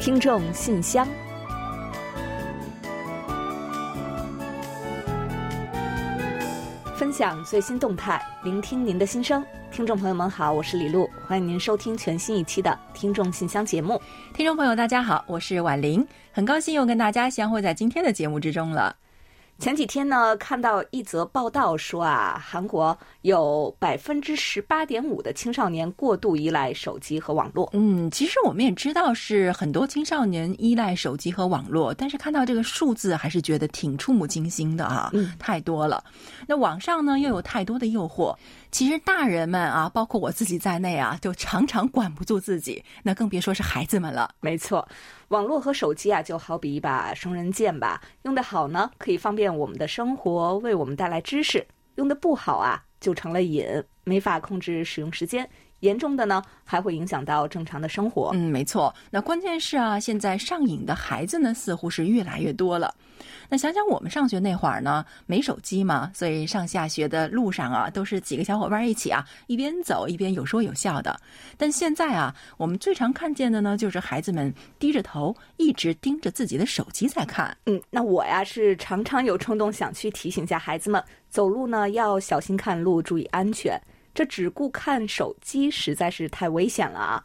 听众信箱，分享最新动态，聆听您的心声。听众朋友们好，我是李璐，欢迎您收听全新一期的《听众信箱》节目。听众朋友，大家好，我是婉玲，很高兴又跟大家相会在今天的节目之中了。前几天呢，看到一则报道说啊，韩国有百分之十八点五的青少年过度依赖手机和网络。嗯，其实我们也知道是很多青少年依赖手机和网络，但是看到这个数字还是觉得挺触目惊心的啊，嗯，太多了。那网上呢又有太多的诱惑，其实大人们啊，包括我自己在内啊，就常常管不住自己，那更别说是孩子们了。没错。网络和手机啊，就好比一把双刃剑吧。用得好呢，可以方便我们的生活，为我们带来知识；用的不好啊，就成了瘾，没法控制使用时间。严重的呢，还会影响到正常的生活。嗯，没错。那关键是啊，现在上瘾的孩子呢，似乎是越来越多了。那想想我们上学那会儿呢，没手机嘛，所以上下学的路上啊，都是几个小伙伴一起啊，一边走一边有说有笑的。但现在啊，我们最常看见的呢，就是孩子们低着头，一直盯着自己的手机在看。嗯，那我呀是常常有冲动想去提醒一下孩子们，走路呢要小心看路，注意安全。这只顾看手机实在是太危险了啊！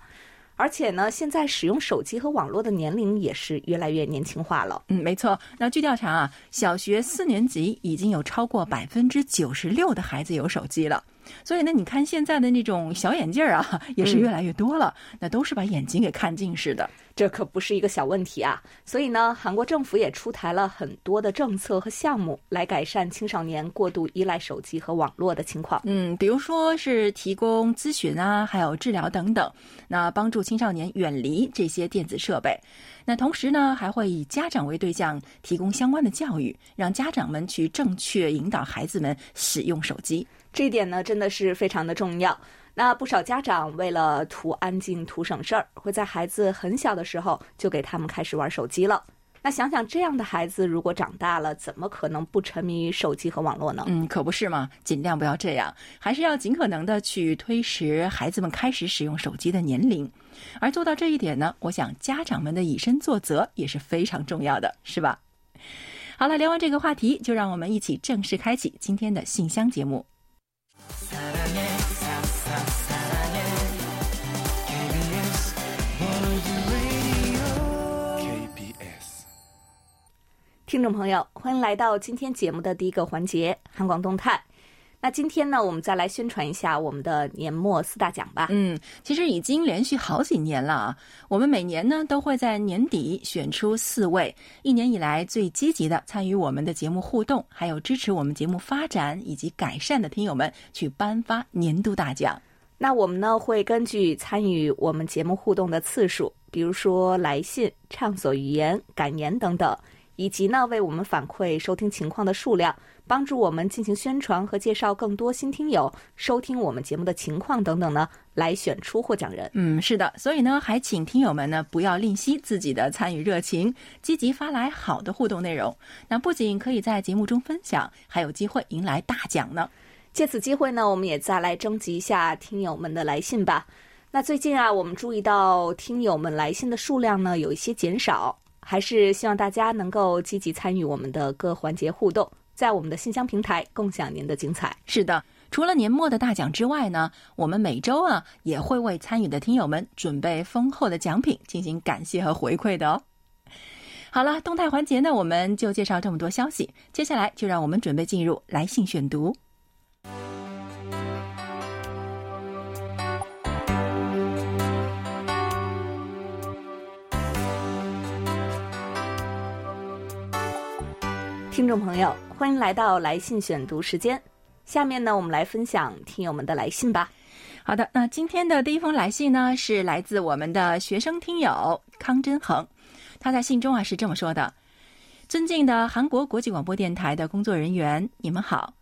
而且呢，现在使用手机和网络的年龄也是越来越年轻化了。嗯，没错。那据调查啊，小学四年级已经有超过百分之九十六的孩子有手机了。所以呢，你看现在的那种小眼镜啊，也是越来越多了。那都是把眼睛给看近视的，这可不是一个小问题啊。所以呢，韩国政府也出台了很多的政策和项目，来改善青少年过度依赖手机和网络的情况。嗯，比如说是提供咨询啊，还有治疗等等，那帮助青少年远离这些电子设备。那同时呢，还会以家长为对象，提供相关的教育，让家长们去正确引导孩子们使用手机。这一点呢，真的是非常的重要。那不少家长为了图安静、图省事儿，会在孩子很小的时候就给他们开始玩手机了。那想想这样的孩子，如果长大了，怎么可能不沉迷于手机和网络呢？嗯，可不是嘛。尽量不要这样，还是要尽可能的去推迟孩子们开始使用手机的年龄。而做到这一点呢，我想家长们的以身作则也是非常重要的，是吧？好了，聊完这个话题，就让我们一起正式开启今天的信箱节目。听众朋友，欢迎来到今天节目的第一个环节——韩广动态。那今天呢，我们再来宣传一下我们的年末四大奖吧。嗯，其实已经连续好几年了啊。我们每年呢都会在年底选出四位一年以来最积极的参与我们的节目互动，还有支持我们节目发展以及改善的听友们，去颁发年度大奖。那我们呢会根据参与我们节目互动的次数，比如说来信、畅所欲言、感言等等。以及呢，为我们反馈收听情况的数量，帮助我们进行宣传和介绍更多新听友收听我们节目的情况等等呢，来选出获奖人。嗯，是的，所以呢，还请听友们呢不要吝惜自己的参与热情，积极发来好的互动内容。那不仅可以在节目中分享，还有机会迎来大奖呢。借此机会呢，我们也再来征集一下听友们的来信吧。那最近啊，我们注意到听友们来信的数量呢有一些减少。还是希望大家能够积极参与我们的各环节互动，在我们的信箱平台共享您的精彩。是的，除了年末的大奖之外呢，我们每周啊也会为参与的听友们准备丰厚的奖品进行感谢和回馈的哦。好了，动态环节呢，我们就介绍这么多消息，接下来就让我们准备进入来信选读。听众朋友，欢迎来到来信选读时间。下面呢，我们来分享听友们的来信吧。好的，那今天的第一封来信呢，是来自我们的学生听友康真恒。他在信中啊是这么说的：“尊敬的韩国国际广播电台的工作人员，你们好。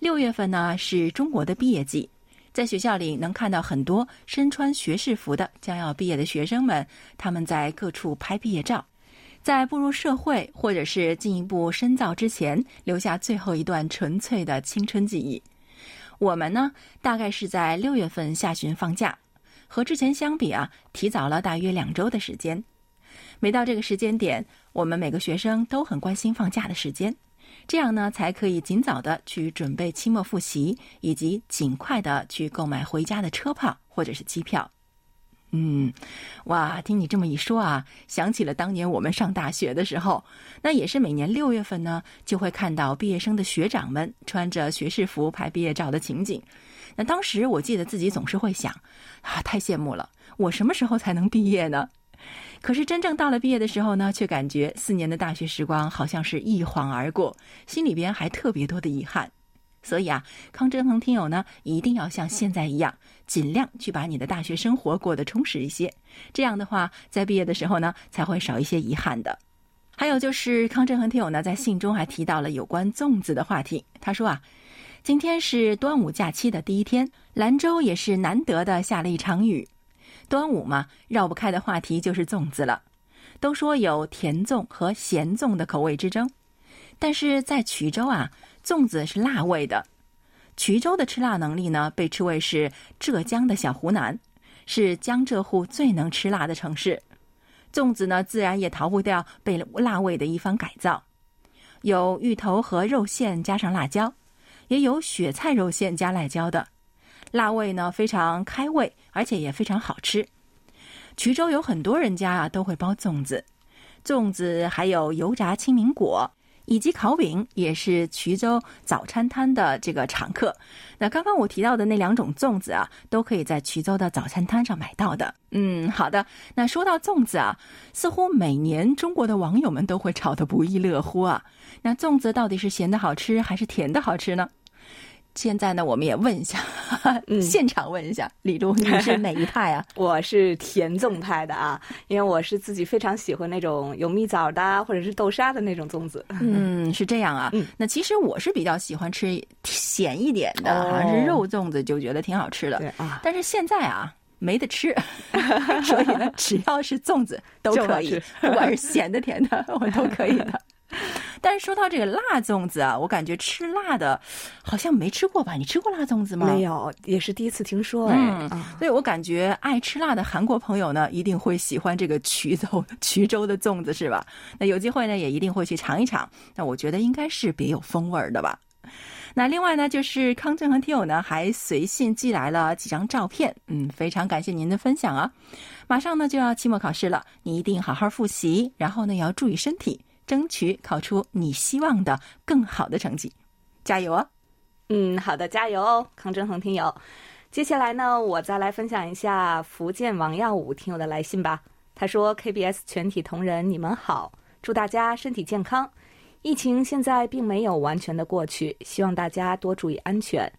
六月份呢是中国的毕业季，在学校里能看到很多身穿学士服的将要毕业的学生们，他们在各处拍毕业照。”在步入社会或者是进一步深造之前，留下最后一段纯粹的青春记忆。我们呢，大概是在六月份下旬放假，和之前相比啊，提早了大约两周的时间。每到这个时间点，我们每个学生都很关心放假的时间，这样呢才可以尽早的去准备期末复习，以及尽快的去购买回家的车票或者是机票。嗯，哇，听你这么一说啊，想起了当年我们上大学的时候，那也是每年六月份呢，就会看到毕业生的学长们穿着学士服拍毕业照的情景。那当时我记得自己总是会想，啊，太羡慕了，我什么时候才能毕业呢？可是真正到了毕业的时候呢，却感觉四年的大学时光好像是一晃而过，心里边还特别多的遗憾。所以啊，康真鹏听友呢，一定要像现在一样，尽量去把你的大学生活过得充实一些。这样的话，在毕业的时候呢，才会少一些遗憾的。还有就是，康振恒听友呢，在信中还提到了有关粽子的话题。他说啊，今天是端午假期的第一天，兰州也是难得的下了一场雨。端午嘛，绕不开的话题就是粽子了。都说有甜粽和咸粽的口味之争，但是在衢州啊。粽子是辣味的，衢州的吃辣能力呢，被称为是浙江的小湖南，是江浙沪最能吃辣的城市。粽子呢，自然也逃不掉被辣味的一番改造，有芋头和肉馅加上辣椒，也有雪菜肉馅加辣椒的，辣味呢非常开胃，而且也非常好吃。衢州有很多人家啊都会包粽子，粽子还有油炸清明果。以及烤饼也是衢州早餐摊的这个常客。那刚刚我提到的那两种粽子啊，都可以在衢州的早餐摊上买到的。嗯，好的。那说到粽子啊，似乎每年中国的网友们都会吵得不亦乐乎啊。那粽子到底是咸的好吃还是甜的好吃呢？现在呢，我们也问一下，现场问一下李璐，你是哪一派啊？我是甜粽派的啊，因为我是自己非常喜欢那种有蜜枣的或者是豆沙的那种粽子。嗯，是这样啊。那其实我是比较喜欢吃咸一点的，好像是肉粽子，就觉得挺好吃的。对啊。但是现在啊，没得吃，所以呢，只要是粽子都可以，不管是咸的甜的，我都可以的。但是说到这个辣粽子啊，我感觉吃辣的，好像没吃过吧？你吃过辣粽子吗？没有，也是第一次听说。嗯，所以我感觉爱吃辣的韩国朋友呢，一定会喜欢这个衢州 衢州的粽子，是吧？那有机会呢，也一定会去尝一尝。那我觉得应该是别有风味的吧。那另外呢，就是康正和听友呢，还随信寄来了几张照片。嗯，非常感谢您的分享啊！马上呢就要期末考试了，你一定好好复习，然后呢也要注意身体。争取考出你希望的更好的成绩，加油哦！嗯，好的，加油哦，康振恒听友。接下来呢，我再来分享一下福建王耀武听友的来信吧。他说：“KBS 全体同仁，你们好，祝大家身体健康。疫情现在并没有完全的过去，希望大家多注意安全。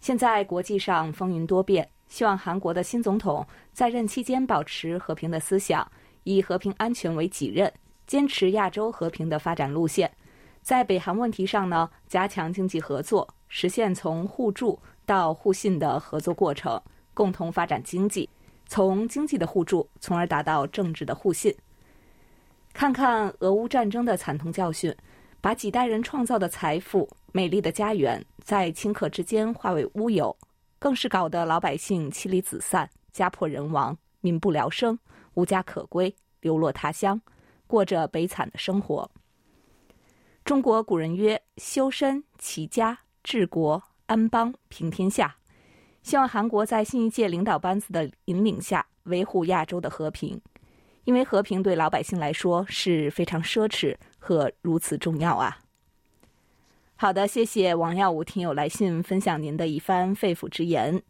现在国际上风云多变，希望韩国的新总统在任期间保持和平的思想，以和平安全为己任。”坚持亚洲和平的发展路线，在北韩问题上呢，加强经济合作，实现从互助到互信的合作过程，共同发展经济，从经济的互助，从而达到政治的互信。看看俄乌战争的惨痛教训，把几代人创造的财富、美丽的家园，在顷刻之间化为乌有，更是搞得老百姓妻离子散、家破人亡、民不聊生、无家可归、流落他乡。过着悲惨的生活。中国古人曰：“修身齐家治国安邦平天下。”希望韩国在新一届领导班子的引领下，维护亚洲的和平，因为和平对老百姓来说是非常奢侈和如此重要啊！好的，谢谢王耀武听友来信分享您的一番肺腑之言。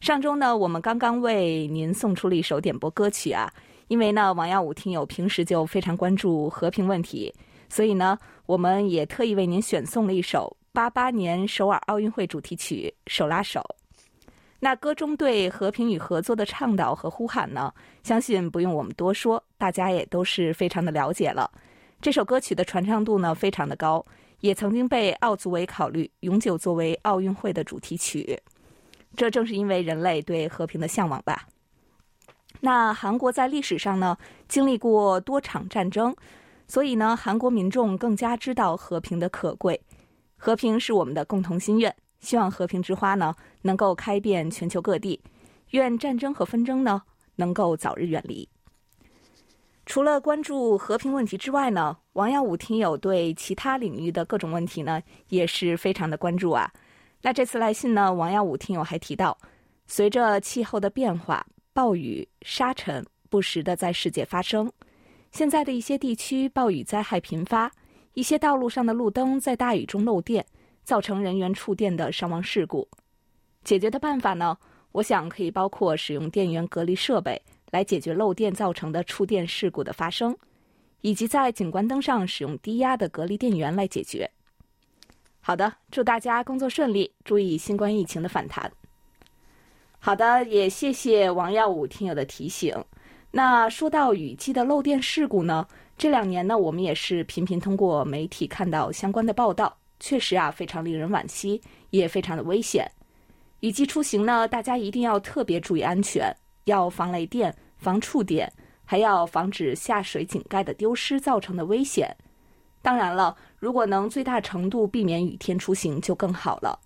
上周呢，我们刚刚为您送出了一首点播歌曲啊。因为呢，王耀武听友平时就非常关注和平问题，所以呢，我们也特意为您选送了一首八八年首尔奥运会主题曲《手拉手》。那歌中对和平与合作的倡导和呼喊呢，相信不用我们多说，大家也都是非常的了解了。这首歌曲的传唱度呢非常的高，也曾经被奥组委考虑永久作为奥运会的主题曲。这正是因为人类对和平的向往吧。那韩国在历史上呢，经历过多场战争，所以呢，韩国民众更加知道和平的可贵。和平是我们的共同心愿，希望和平之花呢能够开遍全球各地，愿战争和纷争呢能够早日远离。除了关注和平问题之外呢，王耀武听友对其他领域的各种问题呢也是非常的关注啊。那这次来信呢，王耀武听友还提到，随着气候的变化，暴雨、沙尘不时的在世界发生，现在的一些地区暴雨灾害频发，一些道路上的路灯在大雨中漏电，造成人员触电的伤亡事故。解决的办法呢，我想可以包括使用电源隔离设备。来解决漏电造成的触电事故的发生，以及在景观灯上使用低压的隔离电源来解决。好的，祝大家工作顺利，注意新冠疫情的反弹。好的，也谢谢王耀武听友的提醒。那说到雨季的漏电事故呢，这两年呢，我们也是频频通过媒体看到相关的报道，确实啊，非常令人惋惜，也非常的危险。雨季出行呢，大家一定要特别注意安全，要防雷电。防触电，还要防止下水井盖的丢失造成的危险。当然了，如果能最大程度避免雨天出行，就更好了。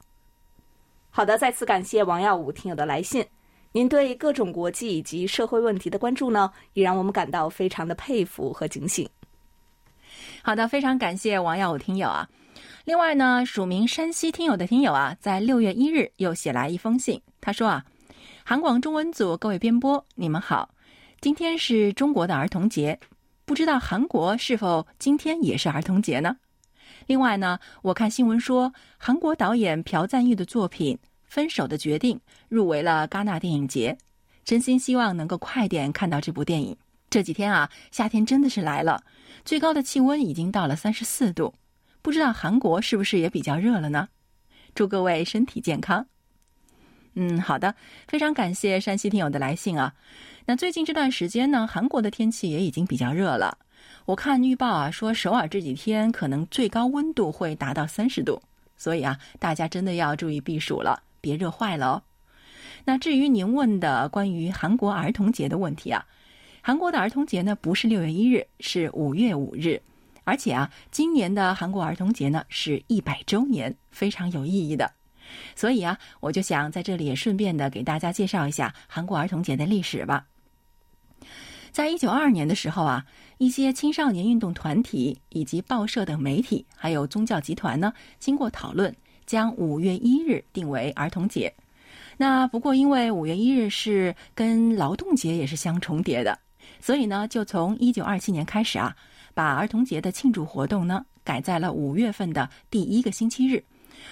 好的，再次感谢王耀武听友的来信。您对各种国际以及社会问题的关注呢，也让我们感到非常的佩服和警醒。好的，非常感谢王耀武听友啊。另外呢，署名山西听友的听友啊，在六月一日又写来一封信，他说啊，韩广中文组各位编播，你们好。今天是中国的儿童节，不知道韩国是否今天也是儿童节呢？另外呢，我看新闻说，韩国导演朴赞玉的作品《分手的决定》入围了戛纳电影节，真心希望能够快点看到这部电影。这几天啊，夏天真的是来了，最高的气温已经到了三十四度，不知道韩国是不是也比较热了呢？祝各位身体健康。嗯，好的，非常感谢山西听友的来信啊。那最近这段时间呢，韩国的天气也已经比较热了。我看预报啊，说首尔这几天可能最高温度会达到三十度，所以啊，大家真的要注意避暑了，别热坏了哦。那至于您问的关于韩国儿童节的问题啊，韩国的儿童节呢不是六月一日，是五月五日，而且啊，今年的韩国儿童节呢是一百周年，非常有意义的。所以啊，我就想在这里也顺便的给大家介绍一下韩国儿童节的历史吧。在一九二二年的时候啊，一些青少年运动团体以及报社等媒体，还有宗教集团呢，经过讨论，将五月一日定为儿童节。那不过因为五月一日是跟劳动节也是相重叠的，所以呢，就从一九二七年开始啊，把儿童节的庆祝活动呢改在了五月份的第一个星期日。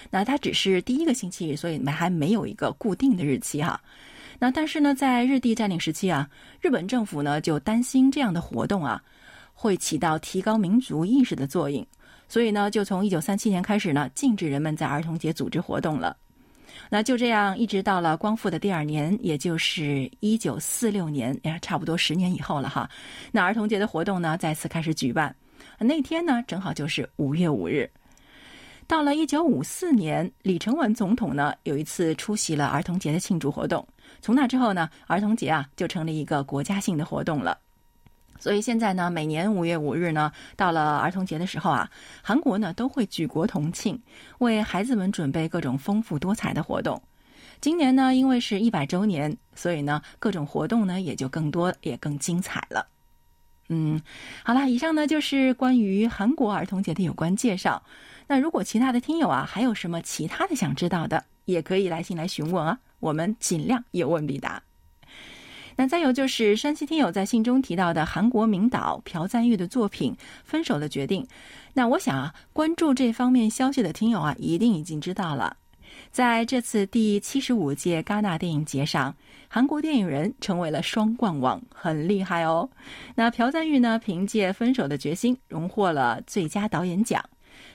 那它只是第一个星期日，所以还没有一个固定的日期哈。那但是呢，在日帝占领时期啊，日本政府呢就担心这样的活动啊会起到提高民族意识的作用，所以呢，就从一九三七年开始呢，禁止人们在儿童节组织活动了。那就这样，一直到了光复的第二年，也就是一九四六年，呀，差不多十年以后了哈。那儿童节的活动呢，再次开始举办，那天呢，正好就是五月五日。到了一九五四年，李承晚总统呢有一次出席了儿童节的庆祝活动。从那之后呢，儿童节啊就成了一个国家性的活动了。所以现在呢，每年五月五日呢，到了儿童节的时候啊，韩国呢都会举国同庆，为孩子们准备各种丰富多彩的活动。今年呢，因为是一百周年，所以呢，各种活动呢也就更多，也更精彩了。嗯，好了，以上呢就是关于韩国儿童节的有关介绍。那如果其他的听友啊，还有什么其他的想知道的，也可以来信来询问啊，我们尽量有问必答。那再有就是山西听友在信中提到的韩国名导朴赞玉的作品《分手的决定》，那我想啊，关注这方面消息的听友啊，一定已经知道了。在这次第七十五届戛纳电影节上，韩国电影人成为了双冠王，很厉害哦。那朴赞玉呢，凭借《分手的决心》荣获了最佳导演奖。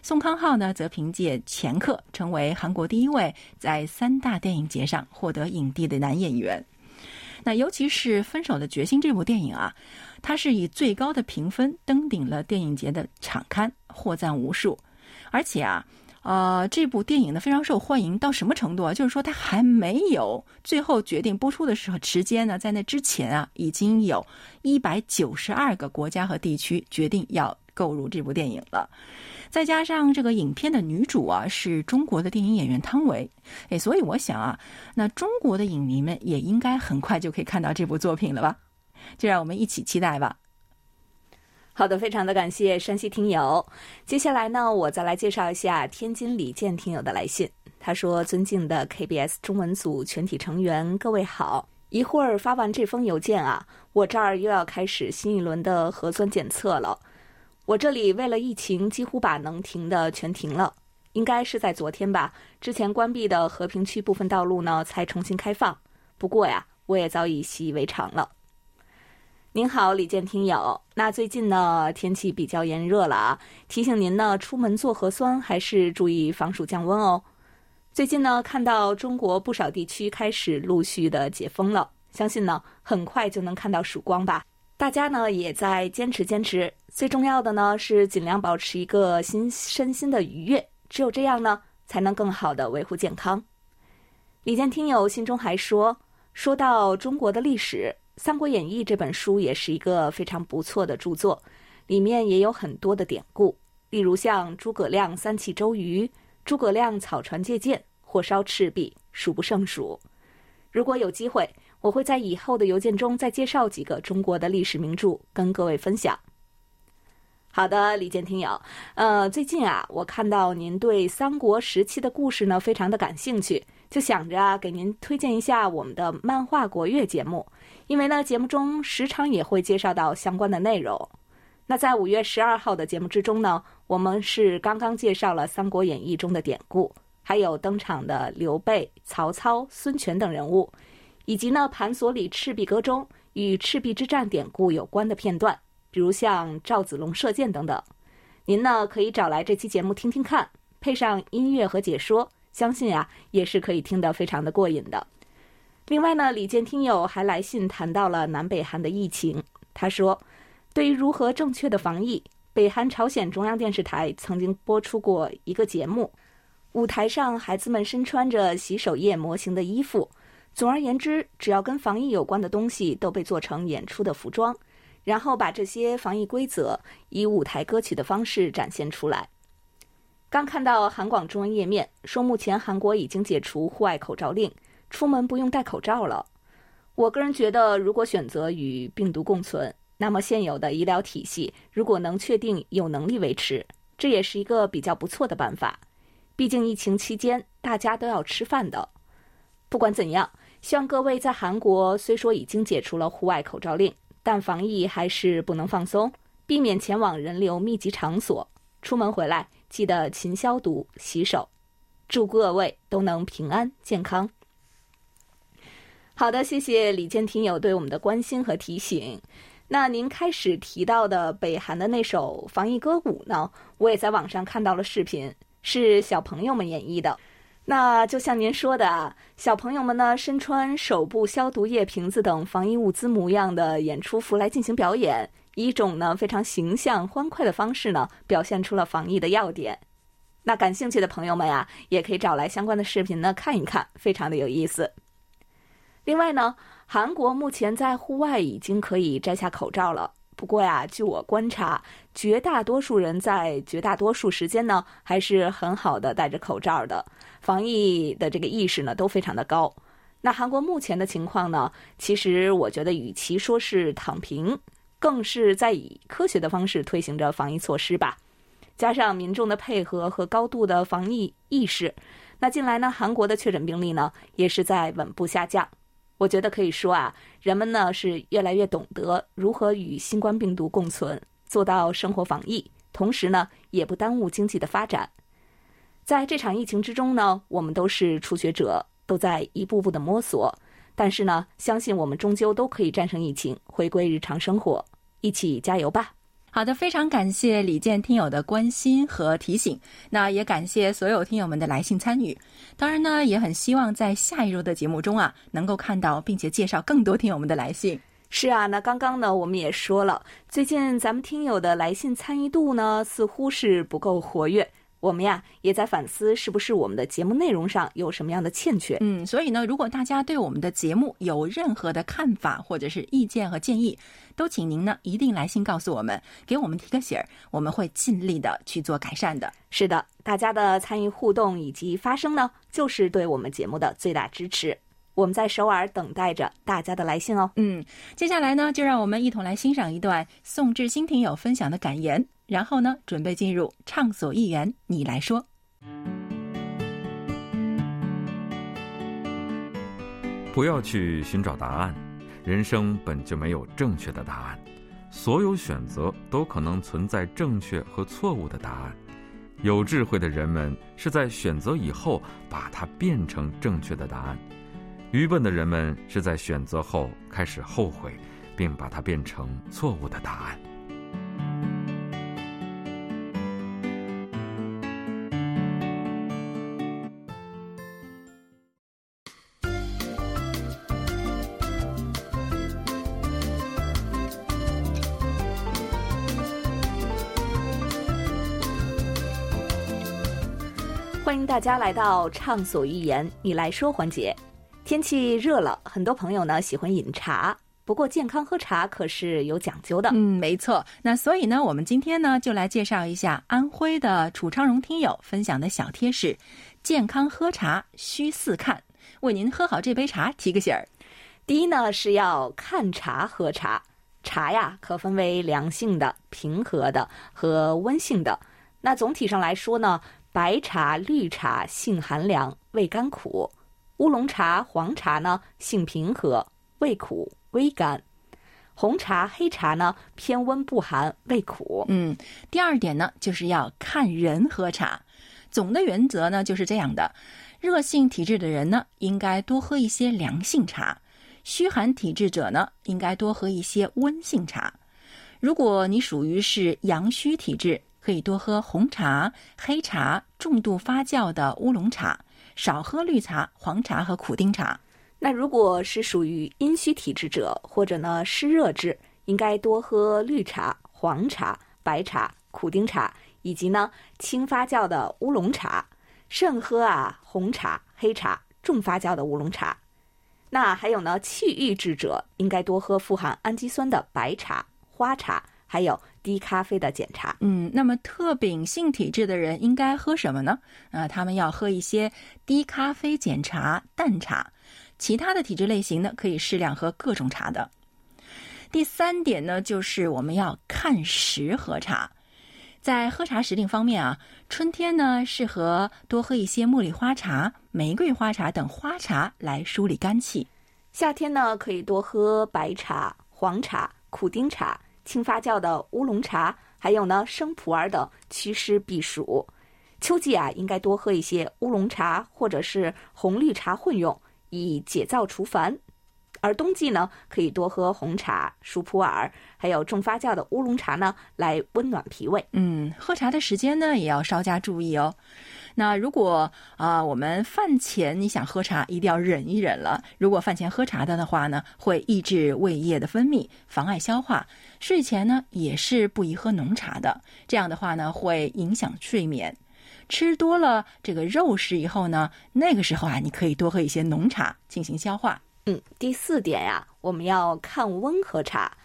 宋康昊呢，则凭借《前客》成为韩国第一位在三大电影节上获得影帝的男演员。那尤其是《分手的决心》这部电影啊，它是以最高的评分登顶了电影节的场刊，获赞无数。而且啊，呃，这部电影呢非常受欢迎到什么程度啊？就是说，它还没有最后决定播出的时候，时间呢，在那之前啊，已经有一百九十二个国家和地区决定要购入这部电影了。再加上这个影片的女主啊是中国的电影演员汤唯，哎，所以我想啊，那中国的影迷们也应该很快就可以看到这部作品了吧？就让我们一起期待吧。好的，非常的感谢山西听友。接下来呢，我再来介绍一下天津李健听友的来信。他说：“尊敬的 KBS 中文组全体成员，各位好。一会儿发完这封邮件啊，我这儿又要开始新一轮的核酸检测了。我这里为了疫情，几乎把能停的全停了。应该是在昨天吧，之前关闭的和平区部分道路呢才重新开放。不过呀，我也早已习以为常了。”您好，李健听友。那最近呢，天气比较炎热了啊，提醒您呢，出门做核酸还是注意防暑降温哦。最近呢，看到中国不少地区开始陆续的解封了，相信呢，很快就能看到曙光吧。大家呢，也在坚持坚持，最重要的呢，是尽量保持一个心身心的愉悦，只有这样呢，才能更好的维护健康。李健听友信中还说，说到中国的历史。《三国演义》这本书也是一个非常不错的著作，里面也有很多的典故，例如像诸葛亮三气周瑜、诸葛亮草船借箭、火烧赤壁，数不胜数。如果有机会，我会在以后的邮件中再介绍几个中国的历史名著跟各位分享。好的，李健听友，呃，最近啊，我看到您对三国时期的故事呢非常的感兴趣，就想着给您推荐一下我们的漫画国乐节目。因为呢，节目中时常也会介绍到相关的内容。那在五月十二号的节目之中呢，我们是刚刚介绍了《三国演义》中的典故，还有登场的刘备、曹操、孙权等人物，以及呢盘索里《赤壁歌》中与赤壁之战典故有关的片段，比如像赵子龙射箭等等。您呢可以找来这期节目听听看，配上音乐和解说，相信呀也是可以听得非常的过瘾的。另外呢，李健听友还来信谈到了南北韩的疫情。他说，对于如何正确的防疫，北韩朝鲜中央电视台曾经播出过一个节目，舞台上孩子们身穿着洗手液模型的衣服。总而言之，只要跟防疫有关的东西都被做成演出的服装，然后把这些防疫规则以舞台歌曲的方式展现出来。刚看到韩广中文页面说，目前韩国已经解除户外口罩令。出门不用戴口罩了。我个人觉得，如果选择与病毒共存，那么现有的医疗体系如果能确定有能力维持，这也是一个比较不错的办法。毕竟疫情期间大家都要吃饭的。不管怎样，希望各位在韩国虽说已经解除了户外口罩令，但防疫还是不能放松，避免前往人流密集场所。出门回来记得勤消毒、洗手。祝各位都能平安健康。好的，谢谢李健听友对我们的关心和提醒。那您开始提到的北韩的那首防疫歌舞呢？我也在网上看到了视频，是小朋友们演绎的。那就像您说的啊，小朋友们呢身穿手部消毒液瓶子等防疫物资模样的演出服来进行表演，一种呢非常形象欢快的方式呢，表现出了防疫的要点。那感兴趣的朋友们呀，也可以找来相关的视频呢看一看，非常的有意思。另外呢，韩国目前在户外已经可以摘下口罩了。不过呀，据我观察，绝大多数人在绝大多数时间呢，还是很好的戴着口罩的，防疫的这个意识呢都非常的高。那韩国目前的情况呢，其实我觉得与其说是躺平，更是在以科学的方式推行着防疫措施吧。加上民众的配合和高度的防疫意识，那近来呢，韩国的确诊病例呢也是在稳步下降。我觉得可以说啊，人们呢是越来越懂得如何与新冠病毒共存，做到生活防疫，同时呢也不耽误经济的发展。在这场疫情之中呢，我们都是初学者，都在一步步的摸索。但是呢，相信我们终究都可以战胜疫情，回归日常生活，一起加油吧！好的，非常感谢李健听友的关心和提醒，那也感谢所有听友们的来信参与。当然呢，也很希望在下一周的节目中啊，能够看到并且介绍更多听友们的来信。是啊，那刚刚呢，我们也说了，最近咱们听友的来信参与度呢，似乎是不够活跃。我们呀也在反思，是不是我们的节目内容上有什么样的欠缺？嗯，所以呢，如果大家对我们的节目有任何的看法或者是意见和建议，都请您呢一定来信告诉我们，给我们提个醒儿，我们会尽力的去做改善的。是的，大家的参与互动以及发声呢，就是对我们节目的最大支持。我们在首尔等待着大家的来信哦。嗯，接下来呢，就让我们一同来欣赏一段宋志新听友分享的感言，然后呢，准备进入畅所欲言，你来说。不要去寻找答案，人生本就没有正确的答案，所有选择都可能存在正确和错误的答案。有智慧的人们是在选择以后把它变成正确的答案，愚笨的人们是在选择后开始后悔，并把它变成错误的答案。欢迎大家来到畅所欲言，你来说环节。天气热了，很多朋友呢喜欢饮茶，不过健康喝茶可是有讲究的。嗯，没错。那所以呢，我们今天呢就来介绍一下安徽的楚昌荣听友分享的小贴士：健康喝茶需四看，为您喝好这杯茶提个醒儿。第一呢是要看茶喝茶，茶呀可分为凉性的、平和的和温性的。那总体上来说呢。白茶、绿茶性寒凉，味甘苦；乌龙茶、黄茶呢性平和，味苦微甘；红茶、黑茶呢偏温不寒，味苦。嗯，第二点呢就是要看人喝茶。总的原则呢就是这样的：热性体质的人呢应该多喝一些凉性茶，虚寒体质者呢应该多喝一些温性茶。如果你属于是阳虚体质，可以多喝红茶、黑茶、重度发酵的乌龙茶，少喝绿茶、黄茶和苦丁茶。那如果是属于阴虚体质者，或者呢湿热质，应该多喝绿茶、黄茶、白茶、苦丁茶，以及呢轻发酵的乌龙茶，慎喝啊红茶、黑茶、重发酵的乌龙茶。那还有呢气郁质者，应该多喝富含氨基酸的白茶、花茶，还有。低咖啡的检查，嗯，那么特禀性体质的人应该喝什么呢？啊，他们要喝一些低咖啡检查淡茶，其他的体质类型呢，可以适量喝各种茶的。第三点呢，就是我们要看时喝茶，在喝茶时令方面啊，春天呢适合多喝一些茉莉花茶、玫瑰花茶等花茶来梳理肝气，夏天呢可以多喝白茶、黄茶、苦丁茶。轻发酵的乌龙茶，还有呢生普洱等祛湿避暑。秋季啊，应该多喝一些乌龙茶或者是红绿茶混用，以解燥除烦。而冬季呢，可以多喝红茶、熟普洱，还有重发酵的乌龙茶呢，来温暖脾胃。嗯，喝茶的时间呢，也要稍加注意哦。那如果啊，我们饭前你想喝茶，一定要忍一忍了。如果饭前喝茶的的话呢，会抑制胃液的分泌，妨碍消化。睡前呢，也是不宜喝浓茶的。这样的话呢，会影响睡眠。吃多了这个肉食以后呢，那个时候啊，你可以多喝一些浓茶进行消化。嗯，第四点呀，我们要看温喝茶。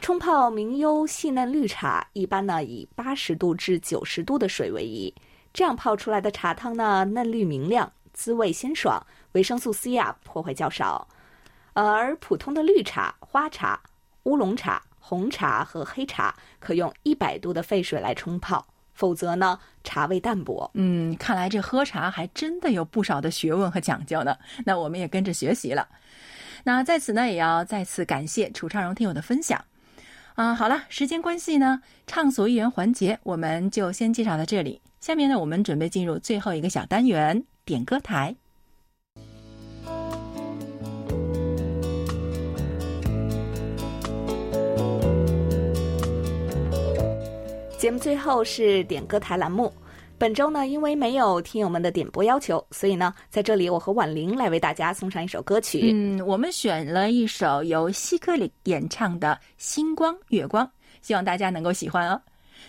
冲泡名优细嫩绿茶，一般呢以八十度至九十度的水为宜。这样泡出来的茶汤呢，嫩绿明亮，滋味鲜爽，维生素 C 啊破坏较少。而普通的绿茶、花茶、乌龙茶、红茶和黑茶，可用一百度的沸水来冲泡，否则呢，茶味淡薄。嗯，看来这喝茶还真的有不少的学问和讲究呢。那我们也跟着学习了。那在此呢，也要再次感谢楚昌荣听友的分享。啊，好了，时间关系呢，畅所欲言环节我们就先介绍到这里。下面呢，我们准备进入最后一个小单元——点歌台。节目最后是点歌台栏目。本周呢，因为没有听友们的点播要求，所以呢，在这里我和婉玲来为大家送上一首歌曲。嗯，我们选了一首由希克里演唱的《星光月光》，希望大家能够喜欢哦。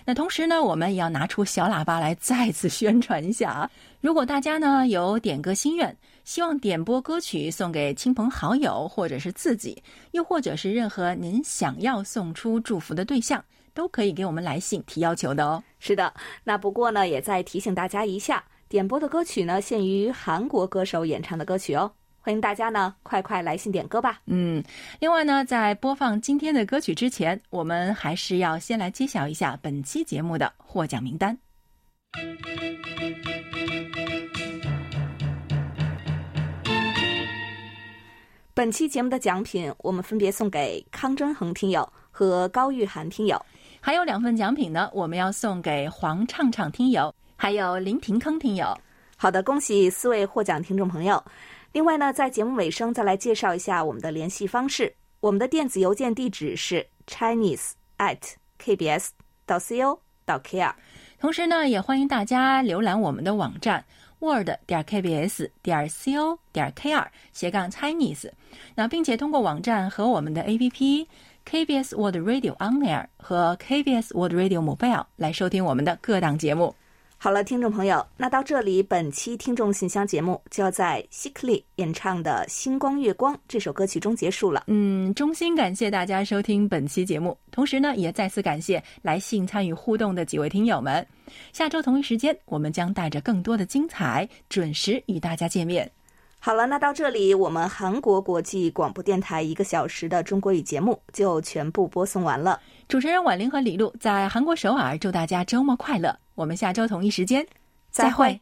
那同时呢，我们也要拿出小喇叭来再次宣传一下啊！如果大家呢有点歌心愿，希望点播歌曲送给亲朋好友，或者是自己，又或者是任何您想要送出祝福的对象，都可以给我们来信提要求的哦。是的，那不过呢，也再提醒大家一下，点播的歌曲呢限于韩国歌手演唱的歌曲哦。欢迎大家呢快快来信点歌吧。嗯，另外呢，在播放今天的歌曲之前，我们还是要先来揭晓一下本期节目的获奖名单。本期节目的奖品，我们分别送给康真恒听友和高玉涵听友。还有两份奖品呢，我们要送给黄畅畅听友，还有林廷坑听友。好的，恭喜四位获奖听众朋友。另外呢，在节目尾声再来介绍一下我们的联系方式。我们的电子邮件地址是 chinese at kbs 到 co 到 kr。同时呢，也欢迎大家浏览我们的网站 word 点 kbs 点 co 点 kr 斜杠 chinese。那并且通过网站和我们的 APP KBS World Radio On Air 和 KBS World Radio Mobile 来收听我们的各档节目。好了，听众朋友，那到这里，本期听众信箱节目就要在希克利演唱的《星光月光》这首歌曲中结束了。嗯，衷心感谢大家收听本期节目，同时呢，也再次感谢来信参与互动的几位听友们。下周同一时间，我们将带着更多的精彩，准时与大家见面。好了，那到这里，我们韩国国际广播电台一个小时的中国语节目就全部播送完了。主持人婉玲和李璐在韩国首尔，祝大家周末快乐。我们下周同一时间再会。